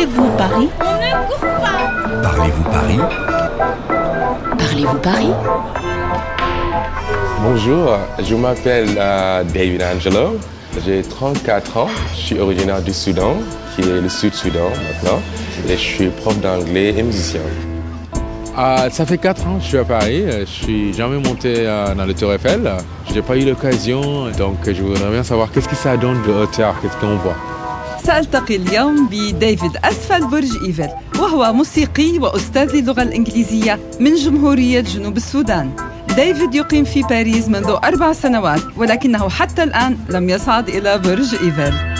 Parlez-vous Paris? On ne court pas. Parlez-vous Paris? Parlez-vous Paris? Bonjour, je m'appelle euh, David Angelo, j'ai 34 ans, je suis originaire du Soudan, qui est le Sud-Soudan maintenant, et je suis prof d'anglais et musicien. Ah, ça fait 4 ans que je suis à Paris. Je suis jamais monté euh, dans le Tour Eiffel. Je n'ai pas eu l'occasion, donc je voudrais bien savoir qu'est-ce que ça donne de hauteur, qu'est-ce qu'on voit? سألتقي اليوم بديفيد أسفل برج إيفل وهو موسيقي وأستاذ اللغة الإنجليزية من جمهورية جنوب السودان. ديفيد يقيم في باريس منذ أربع سنوات ولكنه حتى الآن لم يصعد إلى برج إيفل.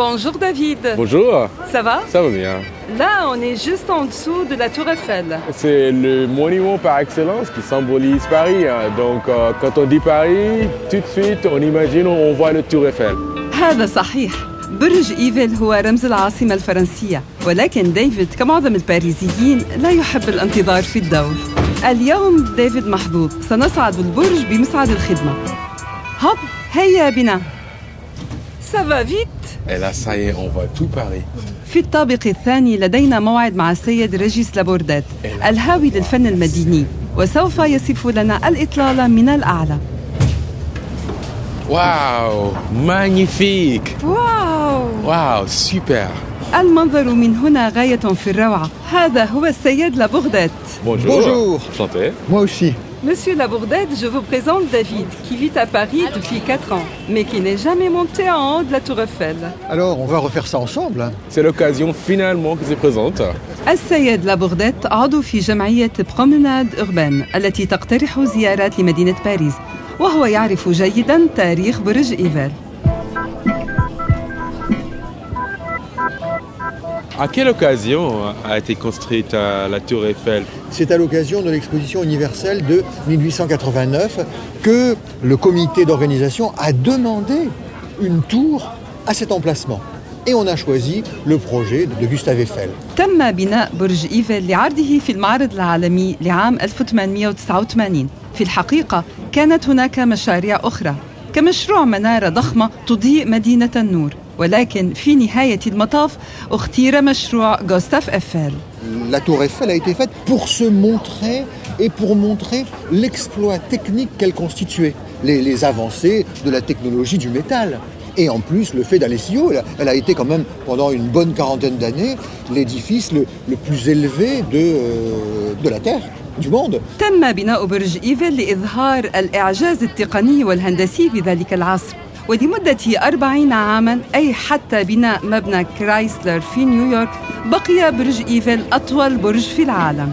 Bonjour David. Bonjour, Ça va ça va bien. Là, on est juste en dessous de la Tour Eiffel. C'est le monument par excellence qui symbolise Paris. hein. Donc euh, quand on dit Paris, tout de suite on imagine, on voit le Tour Eiffel. هذا صحيح برج إيفل هو رمز العاصمة الفرنسية ولكن ديفيد كمعظم الباريزيين لا يحب الانتظار في الدور اليوم ديفيد محظوظ سنصعد البرج بمصعد الخدمة هوب هيا بنا Ça va vite Et là ça y est, on voit tout Paris. في الطابق الثاني لدينا موعد مع السيد ريجيس لابوردات الهاوي للفن المديني وسوف يصف لنا الإطلالة من الأعلى Waouh, magnifique. واو Waouh, super. المنظر من هنا غاية في الروعة هذا هو السيد لابوردات Bonjour. Enchanté. Moi aussi. Monsieur Labourdette, je vous présente David, qui vit à Paris depuis 4 ans, mais qui n'est jamais monté en haut de la Tour Eiffel. Alors, on va refaire ça ensemble. hein. C'est l'occasion finalement qui se présente. السيد لابورديت عضو في جمعية برومناد أوربان التي تقترح زيارات لمدينة باريس وهو يعرف جيدا تاريخ برج إيفل À quelle occasion a été construite euh, la Tour Eiffel C'est à l'occasion de l'exposition universelle de 1889 que le comité d'organisation a demandé une tour à cet emplacement. Et on a choisi le projet de Gustave Eiffel. تم بناء برج إيفل لعرضه في المعرض العالمي لعام 1889 في الحقيقة كانت هناك مشاريع أخرى كمشروع منارة ضخمة تضيء مدينة النور ولكن في نهاية المطاف اختير مشروع غوستاف إيفل La tour Eiffel a été faite pour se montrer et pour montrer l'exploit technique qu'elle constituait, les, les avancées de la technologie du métal. Et en plus, le fait d'aller si haut, elle a, elle a été quand même, pendant une bonne quarantaine d'années, l'édifice le, le plus élevé de, euh, de la Terre, du monde. تم بناء برج إيفل لإظهار الإعجاز التقني والهندسي في ذلك العصر ولمدة أربعين عاما أي حتى بناء مبنى كرايسلر في نيويورك بقي برج إيفل أطول برج في العالم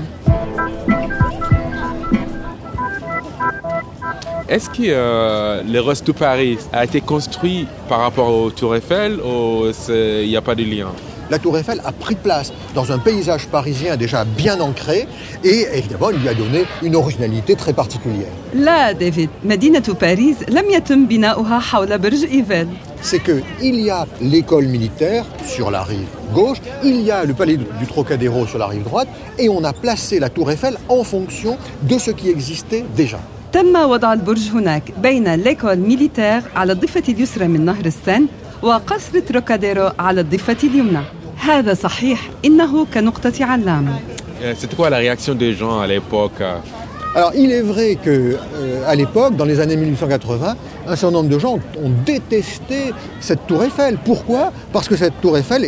Est-ce que euh, le reste de Paris a été construit par rapport au Tour Eiffel ou il n'y a pas de lien La tour Eiffel a pris place dans un paysage parisien déjà bien ancré et évidemment, il lui a donné une originalité très particulière. لا ديفيد مدينة باريس لم يتم بناؤها حول برج إيفل c'est qu'il y a l'école militaire sur la rive gauche, il y a le palais du Trocadéro sur la rive droite, et on a placé la tour Eiffel en fonction de ce qui existait déjà. تم وضع البرج هناك بين ليكول ميليتير على الضفة اليسرى من نهر السن وقصر تروكاديرو على الضفة اليمنى هذا صحيح إنه كنقطة علامة Euh, C'était quoi la réaction des gens à l'époque euh Alors il est vrai que euh, à l'époque, dans les années 1880, un certain nombre de gens ont détesté cette tour Eiffel. Pourquoi Parce que cette tour Eiffel,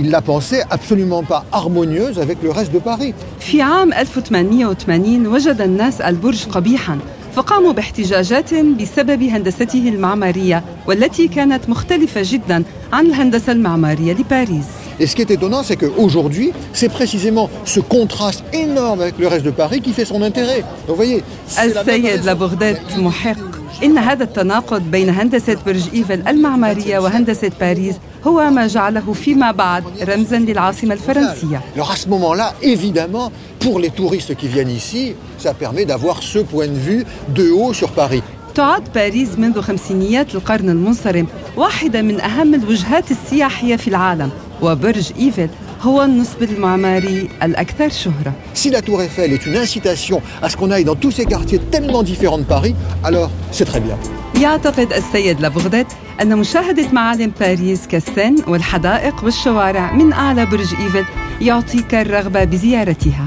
ils la pensaient absolument pas harmonieuse avec le reste de Paris. في عام 1880 وجد الناس البرج قبيحا فقاموا باحتجاجات بسبب هندسته المعمارية والتي كانت مختلفة جدا عن الهندسة المعمارية لباريس Et ce qui est étonnant, c'est qu'aujourd'hui, c'est précisément ce contraste énorme avec le reste de Paris qui fait son intérêt. Donc vous voyez, c'est la même السيد raison. لابورديت محق إن هذا التناقض بين هندسة برج إيفل المعمارية وهندسة باريس هو ما جعله فيما بعد رمزا للعاصمة الفرنسية Alors à ce moment-là, évidemment, pour les touristes qui viennent ici, ça permet d'avoir ce point de vue de haut sur Paris. تعد باريس منذ خمسينيات القرن المنصرم واحدة من أهم الوجهات السياحية في العالم وبرج إيفل هو النصب المعماري الأكثر شهرة Si la tour Eiffel est une incitation à ce qu'on aille dans tous ces quartiers tellement différents de Paris, alors c'est très bien. يعتقد السيد لابوغدات أن مشاهدة معالم باريس كالسن والحدائق والشوارع من أعلى برج إيفل يعطيك الرغبة بزيارتها.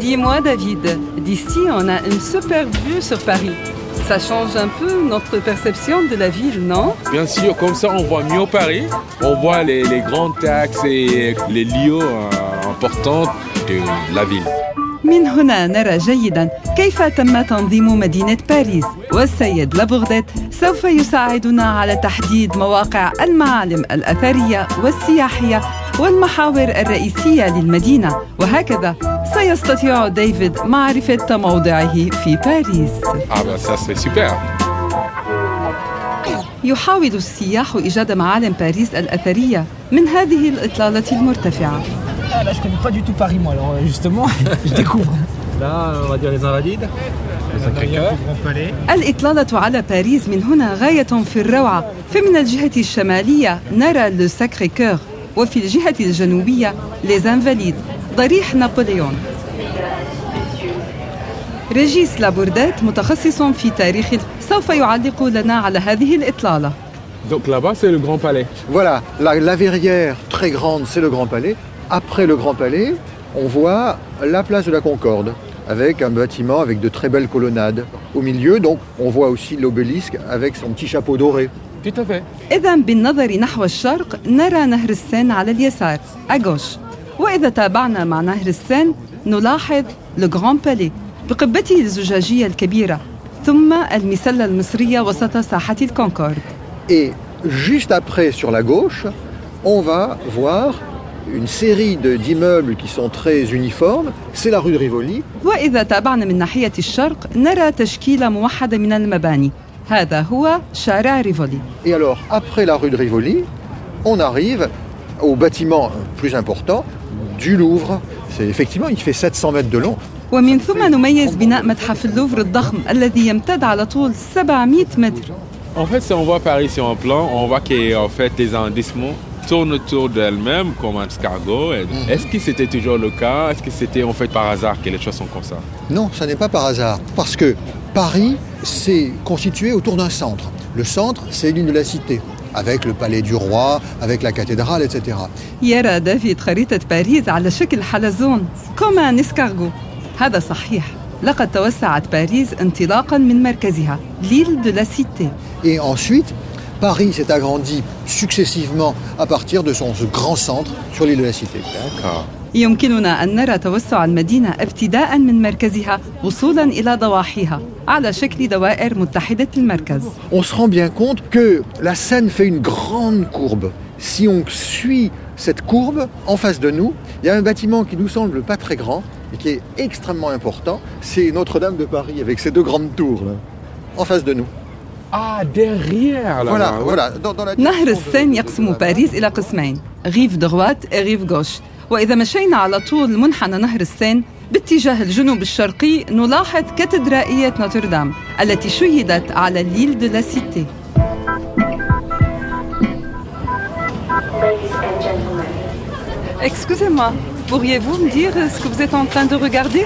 Dis-moi David, d'ici on a une super vue sur Paris. Ça change un peu notre perception de la ville, non Bien sûr, comme ça on voit mieux Paris, on voit les, les grands taxes et les lieux euh, importants de la ville. من هنا نرى جيدا كيف تم تنظيم مدينة باريس والسيد لابوغديت سوف يساعدنا على تحديد مواقع المعالم الأثرية والسياحية والمحاور الرئيسية للمدينة وهكذا سيستطيع ديفيد معرفة موضعه في باريس. يحاول السياح إيجاد معالم باريس الأثرية من هذه الإطلالة المرتفعة. الإطلالة على باريس من هنا غاية في الروعة. فمن الجهة الشمالية نرى لو ساكري كور وفي الجهة الجنوبية ليزانفاليد ضريح نابليون ريجيس لابوردات متخصص في تاريخ سوف يعلق لنا على هذه الإطلالة Donc là-bas c'est le Grand Palais. Voilà, la, la verrière très grande, c'est le Grand Palais. Après le Grand Palais, on voit la place de la Concorde, avec un bâtiment avec de très belles colonnades. Au milieu, donc, on voit aussi l'obélisque avec son petit chapeau doré. Tout à fait. إذا بالنظر نحو الشرق نرى نهر السين على اليسار أغوش وإذا تابعنا مع نهر السين نلاحظ لو غران بالي بقبته الزجاجية الكبيرة ثم المسلة المصرية وسط ساحة الكونكورد Et juste après, sur la gauche, on va voir une série d'immeubles qui sont très uniformes. C'est la rue de Rivoli. وإذا تابعنا من ناحية الشرق نرى تشكيلة موحدة من المباني هذا هو شارع ريفولي Et alors, après la rue de Rivoli, on arrive au bâtiment plus important du Louvre. C'est effectivement, il fait 700 mètres de long. ومن ثم نميز بناء متحف اللوفر الضخم الذي يمتد على طول 700 متر En fait, si on voit Paris sur un plan, on voit que en fait les arrondissements tournent autour d'elles-mêmes comme un escargot. Et Est-ce que c'était toujours le cas Est-ce que c'était en fait par hasard que les choses sont comme ça Non, ça n'est pas par hasard. Parce que Paris s'est constitué autour d'un centre. Le centre, c'est l'île de la Cité, avec le palais du roi, avec la cathédrale, etc. يرى دافيد خريطة باريس على شكل حلزون كوما نسكارغو هذا صحيح لقد توسعت باريس انطلاقا من مركزها ليل دو لا سيتي Et ensuite, Paris s'est agrandi successivement à partir de son ce grand centre sur l'île de la Cité. D'accord. يمكننا أن نرى توسع المدينة ابتداء من مركزها وصولا إلى ضواحيها على شكل دوائر متحدة المركز On se rend bien compte que la Seine fait une grande courbe. Si on suit cette courbe, en face de nous, il y a un bâtiment qui nous semble pas très grand, mais qui est extrêmement important. C'est Notre-Dame de Paris, avec ses deux grandes tours, là, en face de nous. Ah, derrière là. Voilà, voilà. Dans, dans la نهر direction de- السين de- يقسم de- باريس إلى قسمين غيف دغوات غيف غوش وإذا مشينا على طول منحنى نهر السين باتجاه الجنوب الشرقي نلاحظ كاتدرائية نوتردام التي شيدت على الليل دو لا سيتي Excusez-moi, pourriez-vous me dire ce que vous êtes en train de regarder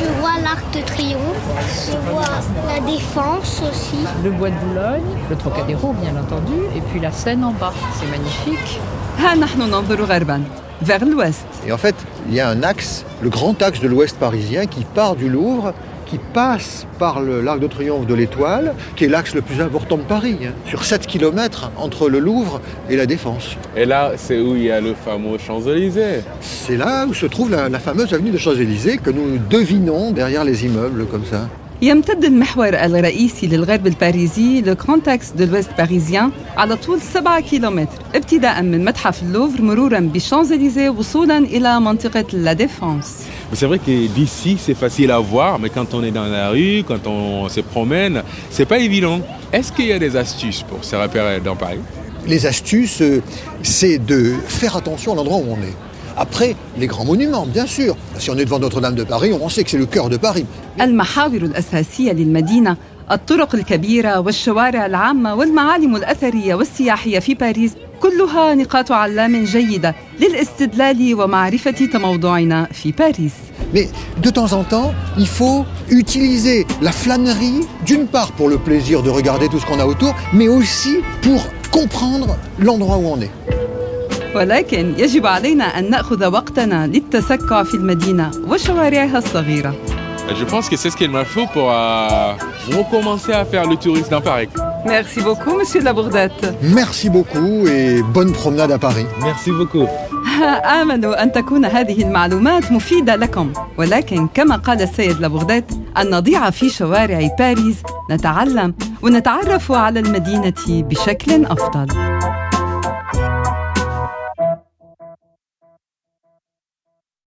Je vois l'Arc de Triomphe, je vois la Défense aussi. le bois de Boulogne, le Trocadéro bien entendu, et puis la Seine en bas. C'est magnifique. ها نحن ننظر غربا vers l'ouest Et en fait, il y a un axe, le grand axe de l'ouest parisien, qui part du Louvre, qui passe par le- l'Arc de Triomphe de l'Étoile, qui est l'axe le plus important de Paris, hein, sur 7 km entre le Louvre et la Défense. Et là, c'est où il y a le fameux Champs-Élysées. C'est là où se trouve la, la fameuse avenue de Champs-Élysées que nous devinons derrière les immeubles comme ça. يمتد المحور الرئيسي للغرب الباريسي لو كونتاكس دو l'Ouest باريزيان على طول 7 كيلومتر ابتداء من متحف اللوفر مرورا بالشانزليزيه وصولا إلى منطقة لا ديفونس Mais c'est vrai que d'ici, c'est facile à voir, mais quand on est dans la rue, quand on se promène, c'est pas évident. Est-ce qu'il y a des astuces pour se repérer dans Paris Les astuces, euh, c'est de faire attention à l'endroit où on est. Après, les grands monuments, bien sûr. Si on est devant Notre-Dame de Paris, on sait que c'est le cœur de Paris. المحاور الأساسية للمدينة الطرق الكبيرة والشوارع العامة والمعالم الأثرية والسياحية في باريس كلها نقاط علام جيدة للاستدلال ومعرفة تموضعنا في باريس Mais de temps en temps, il faut utiliser la flânerie, d'une part pour le plaisir de regarder tout ce qu'on a autour, mais aussi pour comprendre l'endroit où on est. ولكن يجب علينا أن نأخذ وقتنا للتسكع في المدينة وشوارعها الصغيرة Je pense que c'est ce qu'il me faut pour euh, recommencer à faire le tourisme dans Paris. Merci beaucoup, Monsieur Labourdette. Merci beaucoup et bonne promenade à Paris. Merci beaucoup. آمل أن تكون هذه المعلومات مفيدة لكم ولكن كما قال السيد لابورديت أن نضيع في شوارع باريس نتعلم ونتعرف على المدينة بشكل أفضل